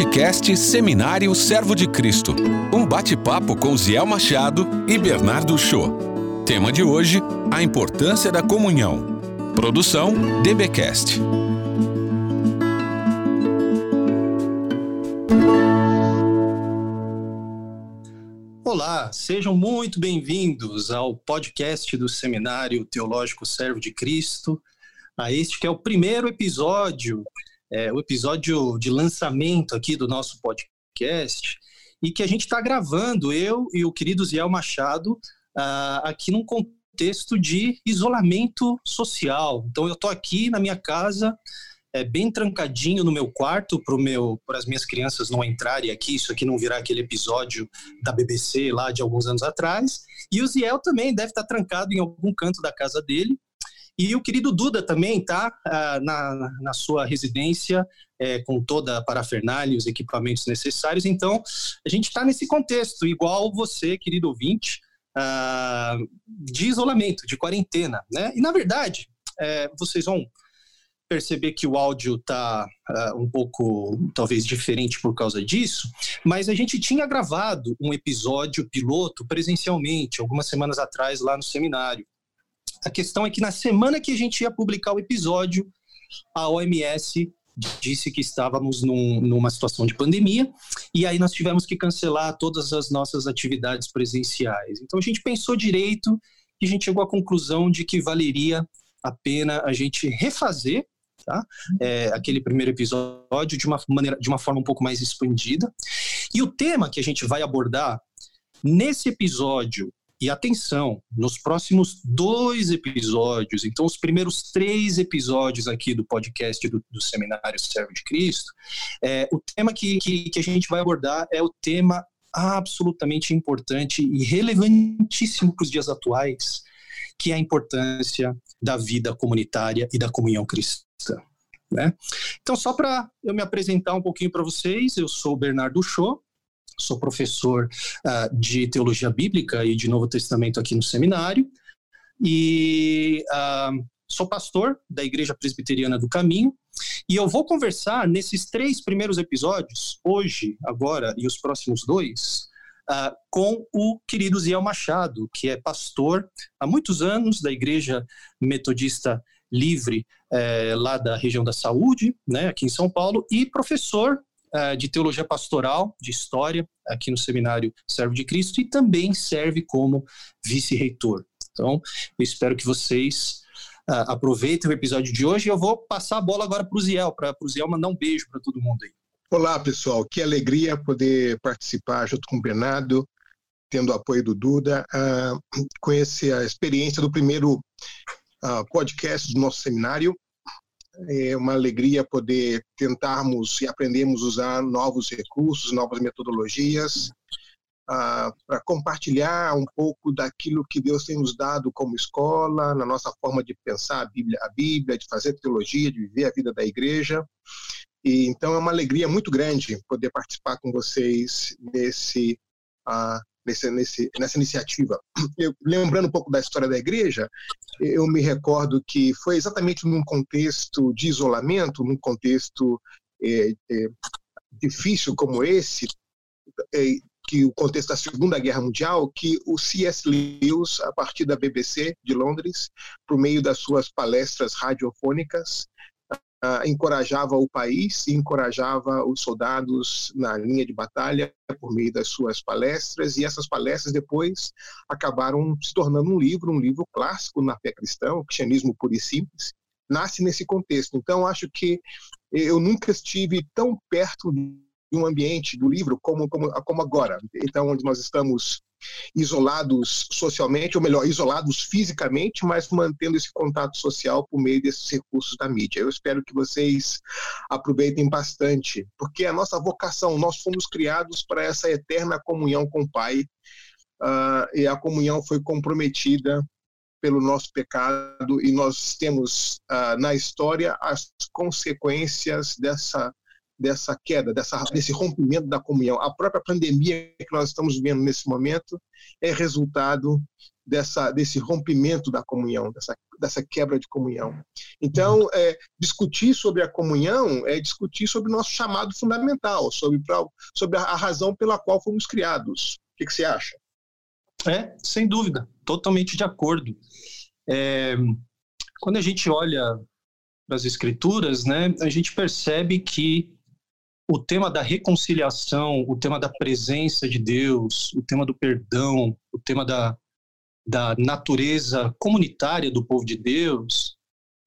Podcast Seminário Servo de Cristo. Um bate-papo com Ziel Machado e Bernardo Show. Tema de hoje: a importância da comunhão. Produção DBcast. Olá, sejam muito bem-vindos ao podcast do Seminário Teológico Servo de Cristo, a este que é o primeiro episódio é, o episódio de lançamento aqui do nosso podcast e que a gente está gravando, eu e o querido Ziel Machado, uh, aqui num contexto de isolamento social. Então, eu estou aqui na minha casa, é, bem trancadinho no meu quarto para as minhas crianças não entrarem aqui, isso aqui não virar aquele episódio da BBC lá de alguns anos atrás. E o Ziel também deve estar tá trancado em algum canto da casa dele, e o querido Duda também está ah, na, na sua residência, é, com toda a parafernália, os equipamentos necessários. Então, a gente está nesse contexto, igual você, querido ouvinte, ah, de isolamento, de quarentena. Né? E, na verdade, é, vocês vão perceber que o áudio está uh, ah, um pouco, talvez, diferente por causa disso, mas a gente tinha gravado um episódio piloto presencialmente, algumas semanas atrás, lá no seminário. A questão é que na semana que a gente ia publicar o episódio, a OMS disse que estávamos num, numa situação de pandemia e aí nós tivemos que cancelar todas as nossas atividades presenciais. Então a gente pensou direito e a gente chegou à conclusão de que valeria a pena a gente refazer tá? É, aquele primeiro episódio de uma maneira, de uma forma um pouco mais expandida. E o tema que a gente vai abordar nesse episódio e atenção, nos próximos dois episódios, então os primeiros três episódios aqui do podcast do, do Seminário Servo de Cristo, é, o tema que, que, que a gente vai abordar é o tema absolutamente importante e relevantíssimo para os dias atuais, que é a importância da vida comunitária e da comunhão cristã. Né? Então, só para eu me apresentar um pouquinho para vocês, eu sou o Bernardo Show, sou professor uh, de teologia bíblica e de Novo Testamento aqui no seminário, e uh, sou pastor da Igreja Presbiteriana do Caminho, e eu vou conversar nesses três primeiros episódios, hoje, agora e os próximos dois, uh, com o querido Ziel Machado, que é pastor há muitos anos da Igreja Metodista Livre, eh, lá da região da Saúde, né, aqui em São Paulo, e professor de teologia pastoral, de história, aqui no Seminário Servo de Cristo, e também serve como vice-reitor. Então, eu espero que vocês uh, aproveitem o episódio de hoje. Eu vou passar a bola agora para o Ziel, para o Ziel mandar um beijo para todo mundo aí. Olá, pessoal. Que alegria poder participar junto com o Bernardo, tendo o apoio do Duda, uh, conhecer a experiência do primeiro uh, podcast do nosso seminário. É uma alegria poder tentarmos e aprendermos a usar novos recursos, novas metodologias, uh, para compartilhar um pouco daquilo que Deus tem nos dado como escola, na nossa forma de pensar a Bíblia, a Bíblia de fazer teologia, de viver a vida da igreja. E, então é uma alegria muito grande poder participar com vocês nesse uh, nesse, nesse, nessa iniciativa. Eu, lembrando um pouco da história da igreja, eu me recordo que foi exatamente num contexto de isolamento, num contexto é, é, difícil como esse, é, que o contexto da Segunda Guerra Mundial, que o C.S. Lewis, a partir da BBC de Londres, por meio das suas palestras radiofônicas, uh, encorajava o país e encorajava os soldados na linha de batalha por meio das suas palestras, e essas palestras depois acabaram se tornando um livro, um livro clássico na fé cristã, o cristianismo puro e simples, nasce nesse contexto. Então, acho que eu nunca estive tão perto de um ambiente do livro como, como, como agora. Então, onde nós estamos isolados socialmente, ou melhor, isolados fisicamente, mas mantendo esse contato social por meio desses recursos da mídia. Eu espero que vocês aproveitem bastante, porque a nossa vocação, nós fomos criados para essa eterna comunhão com o Pai, uh, e a comunhão foi comprometida pelo nosso pecado, e nós temos uh, na história as consequências dessa dessa queda, dessa, desse rompimento da comunhão. A própria pandemia que nós estamos vivendo nesse momento é resultado dessa, desse rompimento da comunhão, dessa, dessa quebra de comunhão. Então, é, discutir sobre a comunhão é discutir sobre o nosso chamado fundamental, sobre, pra, sobre a, razão pela qual fomos criados. O que, que, você acha? É, sem dúvida, totalmente de acordo. É, quando a gente olha para as escrituras, né, a gente percebe que o tema da reconciliação, o tema da presença de Deus, o tema do perdão, o tema da, da natureza comunitária do povo de Deus,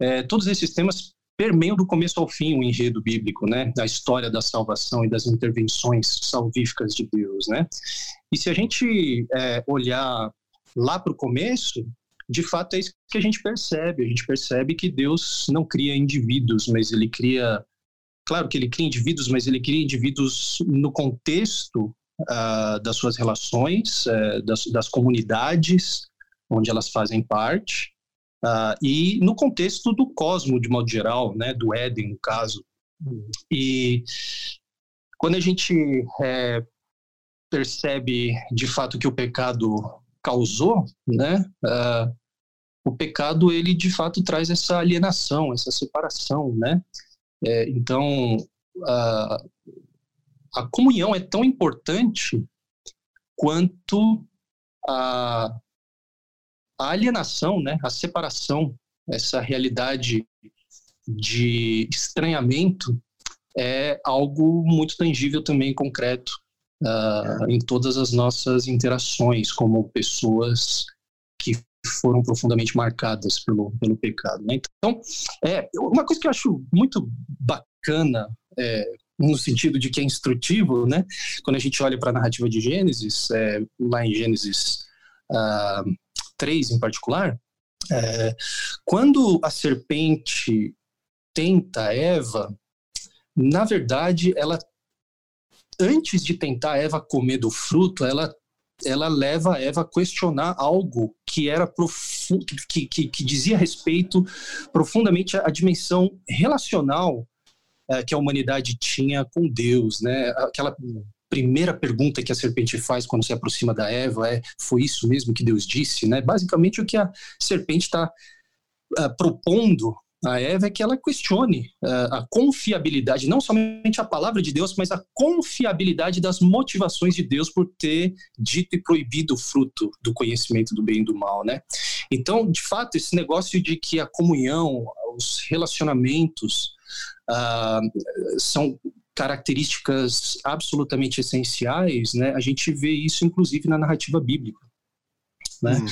é, todos esses temas permeiam do começo ao fim o enredo bíblico, né, da história da salvação e das intervenções salvíficas de Deus, né. E se a gente é, olhar lá para o começo, de fato é isso que a gente percebe. A gente percebe que Deus não cria indivíduos, mas ele cria Claro que ele cria indivíduos, mas ele cria indivíduos no contexto uh, das suas relações, uh, das, das, comunidades onde elas fazem parte, uh, e no contexto do cosmo, de modo geral, né, do Éden, no caso. E quando a gente é, percebe de fato que o pecado causou, né, o pecado ele de fato traz essa alienação, essa separação, né? É, então, a, a comunhão é tão importante quanto a, a alienação, né, a separação, essa realidade de estranhamento é algo muito tangível também, concreto, uh, em todas as nossas interações como pessoas foram profundamente marcadas pelo, pelo pecado. Né? Então, é, uma coisa que eu acho muito bacana, é, no sentido de que é instrutivo, né? quando a gente olha para a narrativa de Gênesis, é, lá em Gênesis uh, 3 em particular, é, quando a serpente tenta Eva, na verdade, ela antes de tentar Eva comer do fruto, ela ela leva a Eva a questionar algo que era que, que, que, dizia respeito profundamente à dimensão relacional é, que a humanidade tinha com Deus, né? Aquela primeira pergunta que a serpente faz quando se aproxima da Eva é: foi isso mesmo que Deus disse, né? Basicamente o que a serpente está uh, é, propondo a Eva é que ela questione uh, a confiabilidade, não somente a palavra de Deus, mas a confiabilidade das motivações de Deus por ter dito e proibido o fruto do conhecimento do bem e do mal, né? Então, de fato, esse negócio de que a comunhão, os relacionamentos uh, são características absolutamente essenciais, né? A gente vê isso, inclusive, na narrativa bíblica, né? Hum.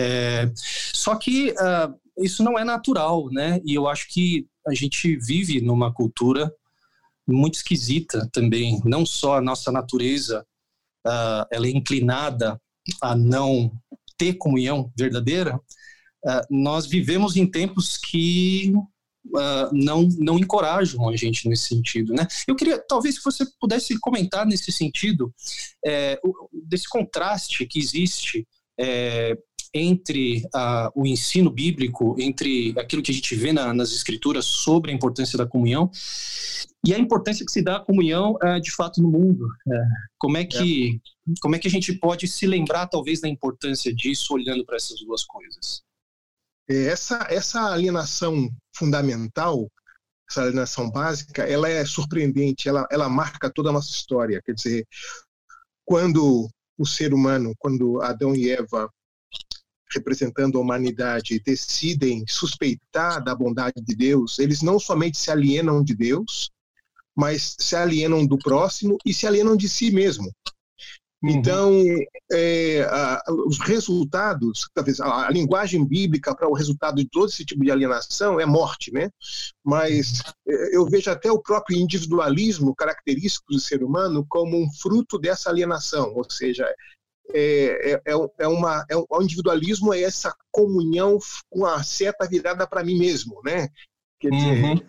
É, só que uh, isso não é natural, né? E eu acho que a gente vive numa cultura muito esquisita também. Não só a nossa natureza, uh, ela é inclinada a não ter comunhão verdadeira. Uh, nós vivemos em tempos que uh, não não encorajam a gente nesse sentido, né? Eu queria, talvez, se você pudesse comentar nesse sentido é, desse contraste que existe é, entre uh, o ensino bíblico, entre aquilo que a gente vê na, nas escrituras sobre a importância da comunhão e a importância que se dá à comunhão uh, de fato no mundo. Uh, como é que é. como é que a gente pode se lembrar talvez da importância disso olhando para essas duas coisas? É, essa essa alienação fundamental, essa alienação básica, ela é surpreendente, ela ela marca toda a nossa história. Quer dizer, quando o ser humano, quando Adão e Eva representando a humanidade decidem suspeitar da bondade de Deus, eles não somente se alienam de Deus, mas se alienam do próximo e se alienam de si mesmo. Uhum. Então, é, a, os resultados, talvez a, a, linguagem bíblica para o resultado de todo esse tipo de alienação é morte, né? Mas é, eu vejo até o próprio individualismo característico do ser humano como um fruto dessa alienação, ou seja, é, é, é, é uma, é, o individualismo é essa comunhão com a seta virada para mim mesmo, né? Quer dizer, uhum.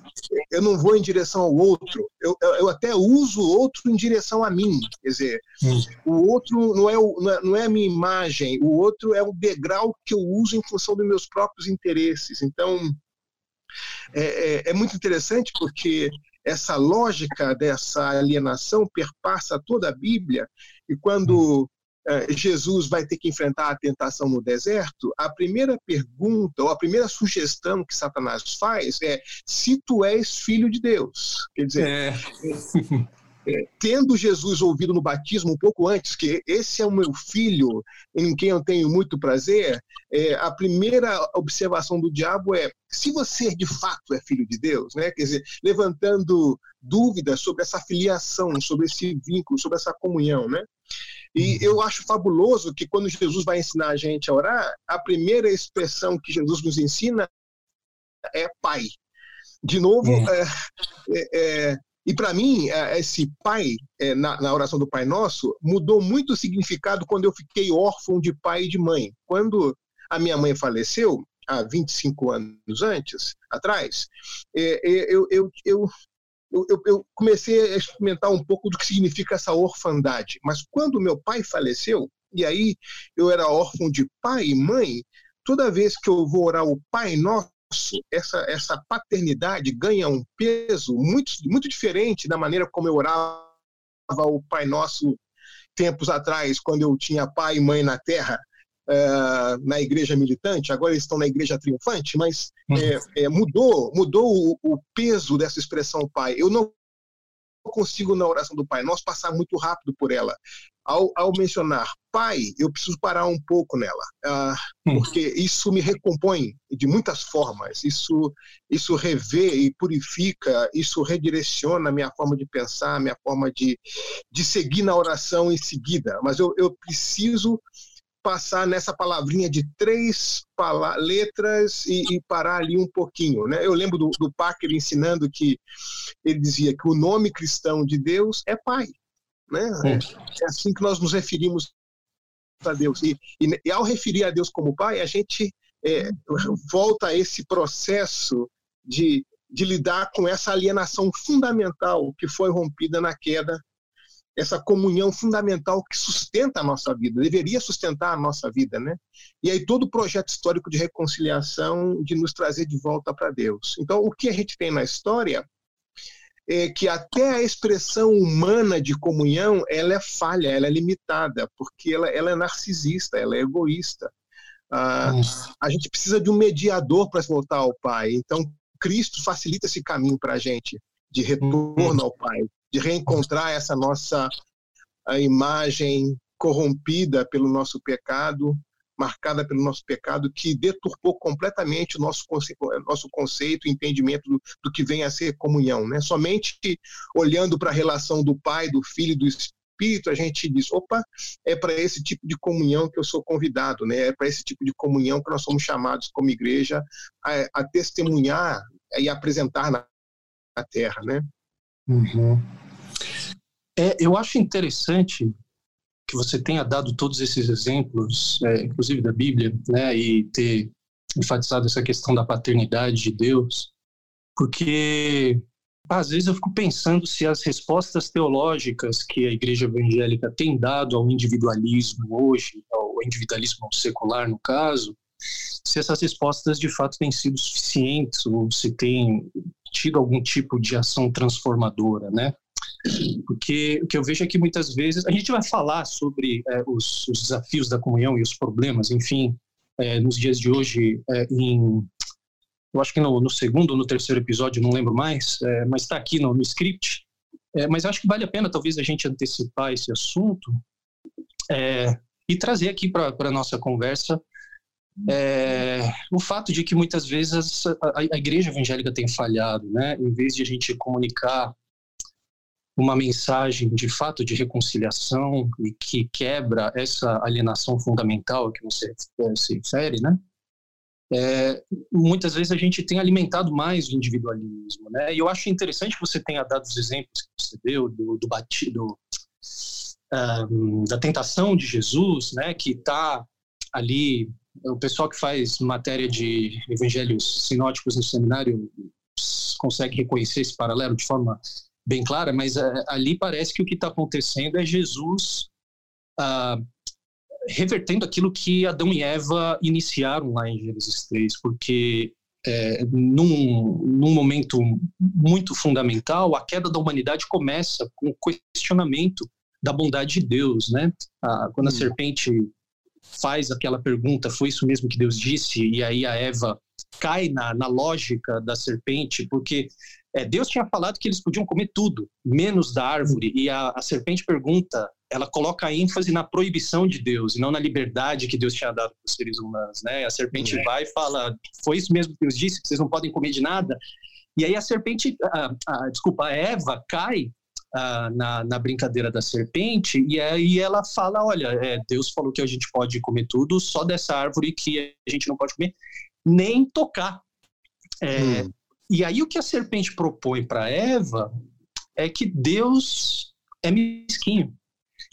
eu não vou em direção ao outro, eu, eu até uso o outro em direção a mim. Quer dizer, uhum. o outro não é, o, não é, não, é, a minha imagem, o outro é o degrau que eu uso em função dos meus próprios interesses. Então, é, é, é muito interessante porque essa lógica dessa alienação perpassa toda a Bíblia, e quando Jesus vai ter que enfrentar a tentação no deserto, a primeira pergunta ou a primeira sugestão que Satanás faz é se tu és filho de Deus. Quer dizer, é. É, tendo Jesus ouvido no batismo um pouco antes que esse é o meu filho em quem eu tenho muito prazer, é, a primeira observação do diabo é se você de fato é filho de Deus, né? Quer dizer, levantando dúvidas sobre essa filiação, sobre esse vínculo, sobre essa comunhão, né? E eu acho fabuloso que quando Jesus vai ensinar a gente a orar, a primeira expressão que Jesus nos ensina é Pai. De novo, uhum. é, é, e para mim, é, esse pai, é, na, na, oração do Pai Nosso, mudou muito o significado quando eu fiquei órfão de pai e de mãe. Quando a minha mãe faleceu, há 25 anos antes, atrás, é, eu, eu, eu, eu, eu comecei a experimentar um pouco do que significa essa orfandade. Mas quando meu pai faleceu, e aí eu era órfão de pai e mãe, toda vez que eu vou orar o Pai Nosso, essa, essa paternidade ganha um peso muito, muito diferente da maneira como eu orava o Pai Nosso tempos atrás, quando eu tinha pai e mãe na terra, uh, na igreja militante, agora eles estão na igreja triunfante, mas é, é, mudou, mudou o, o, peso dessa expressão pai. Eu não consigo, na oração do Pai Nosso, passar muito rápido por ela ao, ao mencionar pai, eu preciso parar um pouco nela, uh, porque isso me recompõe de muitas formas. Isso, isso revê e purifica, isso redireciona a minha forma de pensar, a minha forma de, de seguir na oração em seguida. Mas eu, eu preciso passar nessa palavrinha de três letras e, e, parar ali um pouquinho. Né? Eu lembro do, do Parker ensinando que ele dizia que o nome cristão de Deus é Pai. Né? É. é assim que nós nos referimos a Deus. E, e, e ao referir a Deus como Pai, a gente é, volta a esse processo de, de lidar com essa alienação fundamental que foi rompida na queda, essa comunhão fundamental que sustenta a nossa vida, deveria sustentar a nossa vida, né? E aí todo o projeto histórico de reconciliação, de nos trazer de volta para Deus. Então, o que a gente tem na história é que até a expressão humana de comunhão ela é falha, ela é limitada, porque ela, ela é narcisista, ela é egoísta. Ah, a gente precisa de um mediador para voltar ao Pai. Então, Cristo facilita esse caminho para a gente de retorno ao Pai, de reencontrar essa nossa imagem corrompida pelo nosso pecado marcada pelo nosso pecado, que deturpou completamente o nosso, nosso conceito e entendimento do, do, que vem a ser comunhão. Né? Somente olhando para a relação do Pai, do Filho e do Espírito, a gente diz: opa, é para esse tipo de comunhão que eu sou convidado, né? é para esse tipo de comunhão que nós somos chamados como igreja a, a testemunhar e apresentar na, na terra. Né? Uhum. É, eu acho interessante que você tenha dado todos esses exemplos, é, inclusive da Bíblia, né, e ter enfatizado essa questão da paternidade de Deus, porque às vezes eu fico pensando se as respostas teológicas que a igreja evangélica tem dado ao individualismo hoje, ao individualismo secular no caso, se essas respostas de fato têm sido suficientes ou se tem tido algum tipo de ação transformadora, né? Porque o que eu vejo é que muitas vezes a gente vai falar sobre é, os, os, desafios da comunhão e os problemas, enfim, é, nos dias de hoje, é, em, eu acho que no, no, segundo ou no terceiro episódio, não lembro mais, é, mas está aqui no, no script. É, mas acho que vale a pena talvez a gente antecipar esse assunto é, e trazer aqui para a nossa conversa é, o fato de que muitas vezes a, a, igreja evangélica tem falhado, né? Em vez de a gente comunicar uma mensagem de fato de reconciliação e que quebra essa alienação fundamental que você eh, se refere, né? É, muitas vezes a gente tem alimentado mais o individualismo, né? E eu acho interessante que você tenha dado os exemplos que você deu do, do batido, um, da tentação de Jesus, né? Que está ali, o pessoal que faz matéria de evangelhos sinóticos no seminário consegue reconhecer esse paralelo de forma bem clara, mas uh, ali parece que o que está acontecendo é Jesus uh, revertendo aquilo que Adão e Eva iniciaram lá em Gênesis 3, porque é, num, num momento muito fundamental, a queda da humanidade começa com o questionamento da bondade de Deus, né? Ah, quando a hum. serpente faz aquela pergunta, foi isso mesmo que Deus disse? E aí a Eva cai na, na lógica da serpente, porque é, Deus tinha falado que eles podiam comer tudo, menos da árvore, e a, a serpente pergunta, ela coloca a ênfase na proibição de Deus, e não na liberdade que Deus tinha dado para os seres humanos, né? A serpente é. vai e fala, foi isso mesmo que Deus disse, que vocês não podem comer de nada? E aí a serpente, a, a, desculpa, a Eva cai Na, na, brincadeira da serpente, e aí ela fala: Olha, é, Deus falou que a gente pode comer tudo, só dessa árvore que a gente não pode comer, nem tocar. É, hum. E aí o que a serpente propõe para Eva é que Deus é mesquinho,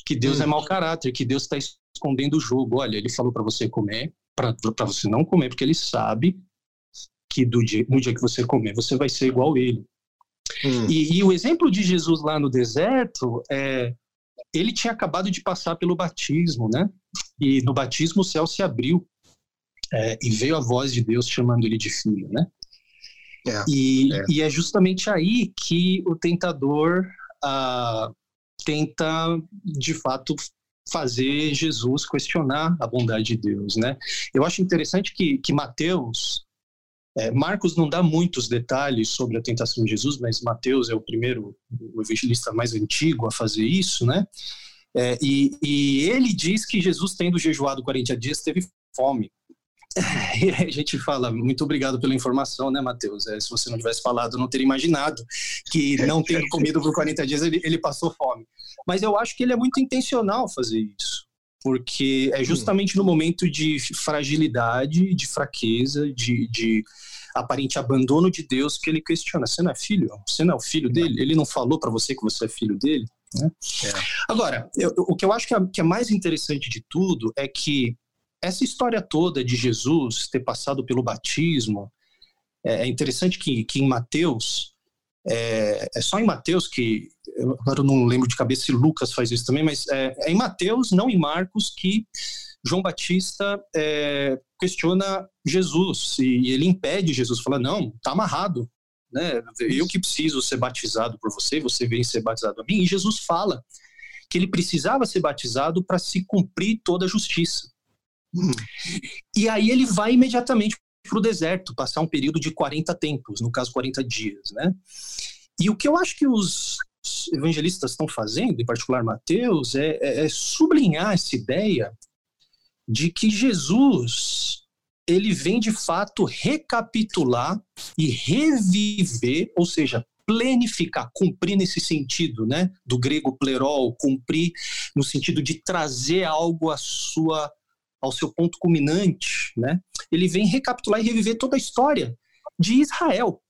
que Deus é hum. é mau caráter, que Deus está escondendo o jogo. Olha, ele falou para você comer, para você não comer, porque ele sabe que do dia, no dia que você comer, você vai ser igual a ele. Hum. E, e, o exemplo de Jesus lá no deserto é ele tinha acabado de passar pelo batismo, né? E no batismo o céu se abriu é, e veio a voz de Deus chamando ele de filho, né? É, e, é. e é justamente aí que o tentador ah, tenta, de fato, fazer Jesus questionar a bondade de Deus, né? Eu acho interessante que, que Mateus é, Marcos não dá muitos detalhes sobre a tentação de Jesus, mas Mateus é o primeiro, o evangelista mais antigo a fazer isso, né? É, e, e, ele diz que Jesus, tendo jejuado 40 dias, teve fome. E a gente fala, muito obrigado pela informação, né, Mateus? É, se você não tivesse falado, eu não teria imaginado que não tendo comido por 40 dias, ele, ele passou fome. Mas eu acho que ele é muito intencional fazer isso porque é justamente no momento de fragilidade, de fraqueza, de, de aparente abandono de Deus que ele questiona: você não é filho? Você não é o filho dele? Ele não falou para você que você é filho dele? Né? É. Agora, eu, o que eu acho que é, que é mais interessante de tudo é que essa história toda de Jesus ter passado pelo batismo, é, é interessante que, que em Mateus, é, é, só em Mateus que, agora eu não lembro de cabeça se Lucas faz isso também, mas é, é em Mateus, não em Marcos, que João Batista é, questiona Jesus e, ele impede Jesus, fala, não, tá amarrado, né? Eu que preciso ser batizado por você, você vem ser batizado a mim. E Jesus fala que ele precisava ser batizado para se cumprir toda a justiça. Hum. E aí ele vai imediatamente para o deserto, passar um período de 40 tempos, no caso 40 dias, né? E o que eu acho que os evangelistas estão fazendo, em particular Mateus, é, é, é sublinhar essa ideia de que Jesus ele vem de fato recapitular e reviver, ou seja, plenificar, cumprir nesse sentido, né, do grego plerol, cumprir no sentido de trazer algo à sua ao seu ponto culminante, né? Ele vem recapitular e reviver toda a história de Israel.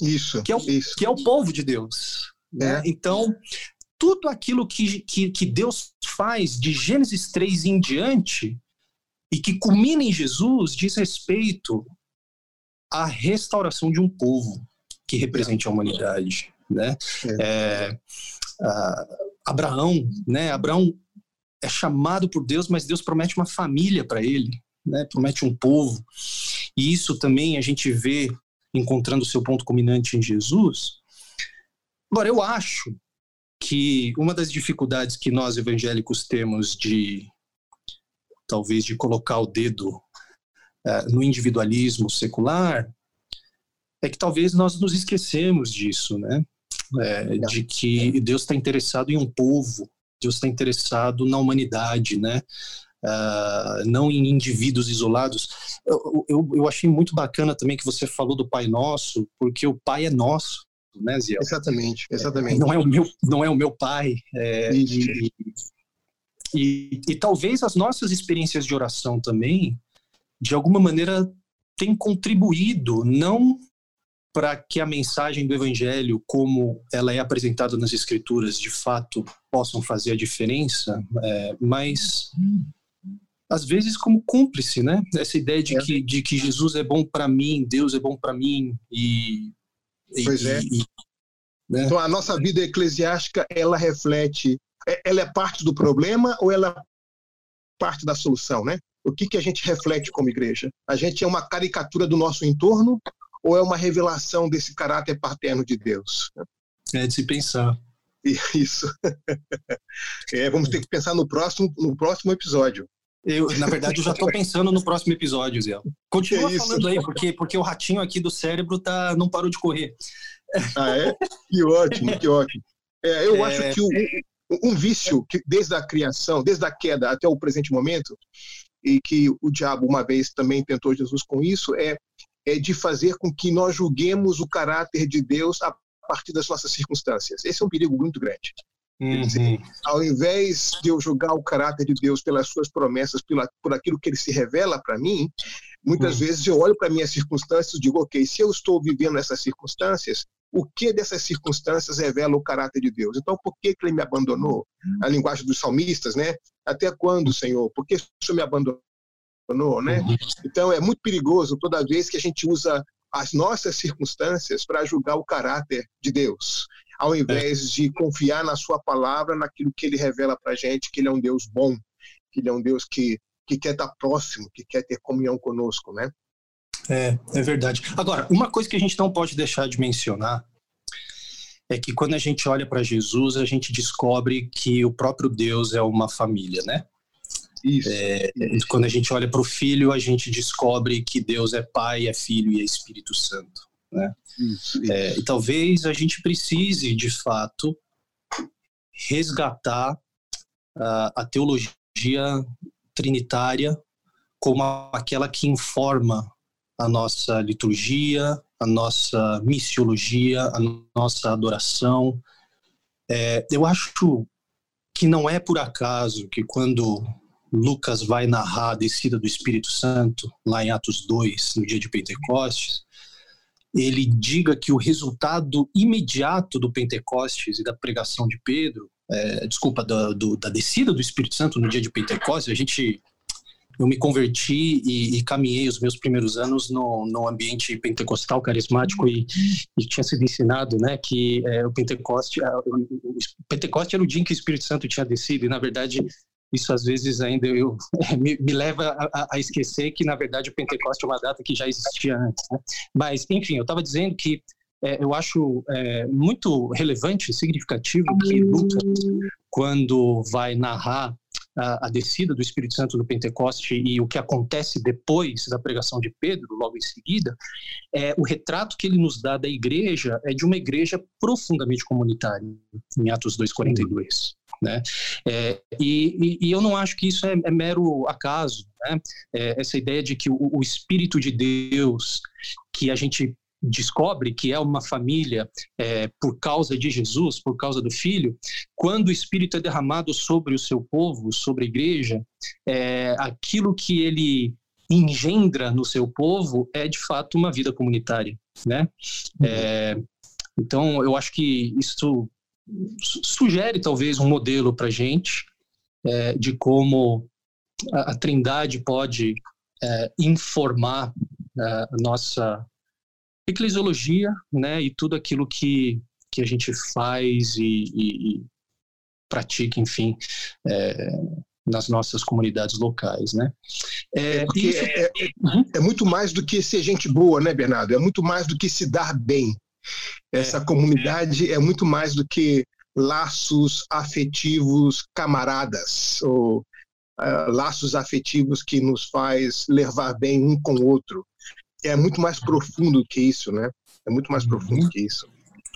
Isso. Que é o, isso. Que é o povo de Deus. Né? É. Então, tudo aquilo que, que, que Deus faz de Gênesis 3 em diante e que culmina em Jesus diz respeito à restauração de um povo que represente a humanidade, né? É. É, Abraão, né? Abraão é chamado por Deus, mas Deus promete uma família para ele, né? Promete um povo. E isso também a gente vê encontrando seu ponto culminante em Jesus. Agora, eu acho que uma das dificuldades que nós evangélicos temos de talvez de colocar o dedo uh, no individualismo secular é que talvez nós nos esquecemos disso, né? É, de que Deus está interessado em um povo, Deus está interessado na humanidade, né? Uh, não em indivíduos isolados. Eu, eu, eu, achei muito bacana também que você falou do Pai Nosso, porque o Pai é nosso, né, Ziel? Exatamente, exatamente. É, não é o meu, não é o meu Pai. É, e, e, e talvez as nossas experiências de oração também, de alguma maneira, têm contribuído, não para que a mensagem do Evangelho, como ela é apresentada nas Escrituras, de fato possam fazer a diferença, é, mas às vezes como cúmplice, né? Essa ideia de, é. que, de que Jesus é bom para mim, Deus é bom para mim e, pois e, é. E, né? Então a nossa vida eclesiástica ela reflete é, ela é parte do problema ou ela é parte da solução, né? O que, que a gente reflete como igreja? A gente é uma caricatura do nosso entorno ou é uma revelação desse caráter paterno de Deus? É de se pensar. Isso. É, vamos ter que pensar no próximo, no próximo episódio. Eu, na verdade, eu já estou pensando no próximo episódio, Zé. Continua é falando aí, porque, porque o ratinho aqui do cérebro tá, não parou de correr. Ah, é? Que ótimo, que ótimo. É, eu é... acho que o, um vício que desde a criação, desde a queda até o presente momento, e que o diabo uma vez também tentou Jesus com isso, é, é de fazer com que nós julguemos o caráter de Deus a partir das nossas circunstâncias. Esse é um perigo muito grande. Uhum. Dizer, ao invés de eu julgar o caráter de Deus pelas suas promessas, pela, por aquilo que ele se revela para mim, muitas uhum. vezes eu olho para minhas circunstâncias e digo, ok, se eu estou vivendo essas circunstâncias, o que dessas circunstâncias revela o caráter de Deus? Então, por que, que ele me abandonou? A linguagem dos salmistas, né? Até quando, Senhor? Por que o Senhor me abandonou? Né? Uhum. Então, é muito perigoso toda vez que a gente usa as nossas circunstâncias para julgar o caráter de Deus, ao invés de confiar na Sua palavra, naquilo que Ele revela para a gente, que Ele é um Deus bom, que Ele é um Deus que, que quer estar próximo, que quer ter comunhão conosco, né? É, é verdade. Agora, uma coisa que a gente não pode deixar de mencionar é que quando a gente olha para Jesus, a gente descobre que o próprio Deus é uma família, né? Isso. É, quando a gente olha para o Filho, a gente descobre que Deus é Pai, é Filho e é Espírito Santo. Né? Isso, isso. É, e talvez a gente precise, de fato, resgatar uh, a teologia trinitária como aquela que informa a nossa liturgia, a nossa missiologia, a nossa adoração. É, eu acho que não é por acaso que quando Lucas vai narrar a descida do Espírito Santo, lá em Atos 2, no dia de Pentecostes, ele diga que o resultado imediato do Pentecostes e da pregação de Pedro, é, desculpa, da, do, da descida do Espírito Santo no dia de Pentecostes, a gente eu me converti e, e, caminhei os meus primeiros anos no, no ambiente pentecostal carismático e, e tinha sido ensinado, né, que é, o Pentecoste, a, o, Pentecoste era o dia em que o Espírito Santo tinha descido e na verdade isso às vezes ainda eu, me, me leva a, a, esquecer que na verdade o Pentecoste é uma data que já existia antes, né? Mas enfim, eu estava dizendo que é, eu acho é, muito relevante, significativo que Lucas, quando vai narrar a, a, descida do Espírito Santo no Pentecoste e o que acontece depois da pregação de Pedro, logo em seguida, é, o retrato que ele nos dá da igreja é de uma igreja profundamente comunitária, em Atos 2,42. Né? É, e, e, eu não acho que isso é, é mero acaso, né? É, essa ideia de que o, o Espírito de Deus, que a gente descobre que é uma família é, por causa de Jesus, por causa do Filho, quando o Espírito é derramado sobre o seu povo, sobre a igreja, é, aquilo que ele engendra no seu povo é de fato uma vida comunitária, né? Uhum. Então eu acho que isso sugere talvez um modelo para gente é, de como a, a Trindade pode é, informar é, a nossa eclesiologia, né, e tudo aquilo que, que a gente faz e, e, e pratica, enfim, é, nas nossas comunidades locais, né? É, isso... é, é, uhum. é, muito mais do que ser gente boa, né, Bernardo? É muito mais do que se dar bem. Essa é. comunidade é muito mais do que laços afetivos camaradas ou uh, laços afetivos que nos faz levar bem um com o outro é muito mais profundo que isso, né? É muito mais profundo que isso.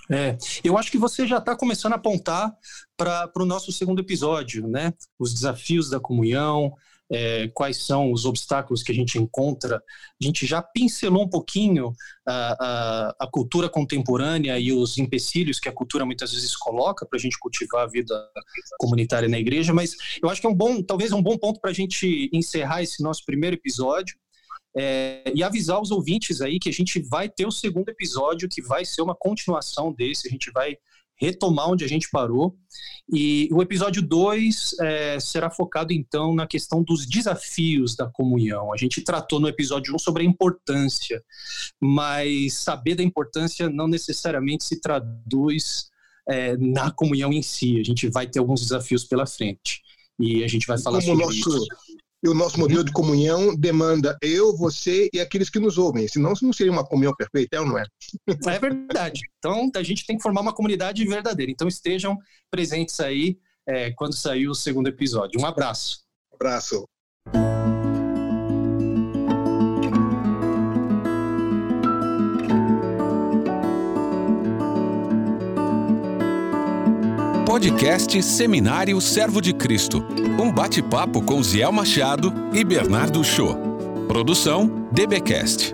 É, eu acho que você já está começando a apontar para o nosso segundo episódio, né? Os desafios da comunhão, é, quais são os obstáculos que a gente encontra. A gente já pincelou um pouquinho a, a, a cultura contemporânea e os empecilhos que a cultura muitas vezes coloca para a gente cultivar a vida comunitária na igreja, mas eu acho que é um bom, talvez um bom ponto para a gente encerrar esse nosso primeiro episódio. É, e avisar os ouvintes aí que a gente vai ter o segundo episódio, que vai ser uma continuação desse, a gente vai retomar onde a gente parou. E o episódio 2 é, será focado então na questão dos desafios da comunhão. A gente tratou no episódio 1 um sobre a importância, mas saber da importância não necessariamente se traduz é, na comunhão em si. A gente vai ter alguns desafios pela frente. E a gente vai falar sobre nosso, isso E o nosso modelo de comunhão demanda eu, você e aqueles que nos ouvem. Senão, não seria uma comunhão perfeita, é ou não é? É verdade. Então, a gente tem que formar uma comunidade verdadeira. Então, estejam presentes aí é, quando sair o segundo episódio. Um abraço. Um abraço. Podcast Seminário Servo de Cristo. Um bate-papo com Ziel Machado e Bernardo Show. Produção DBcast.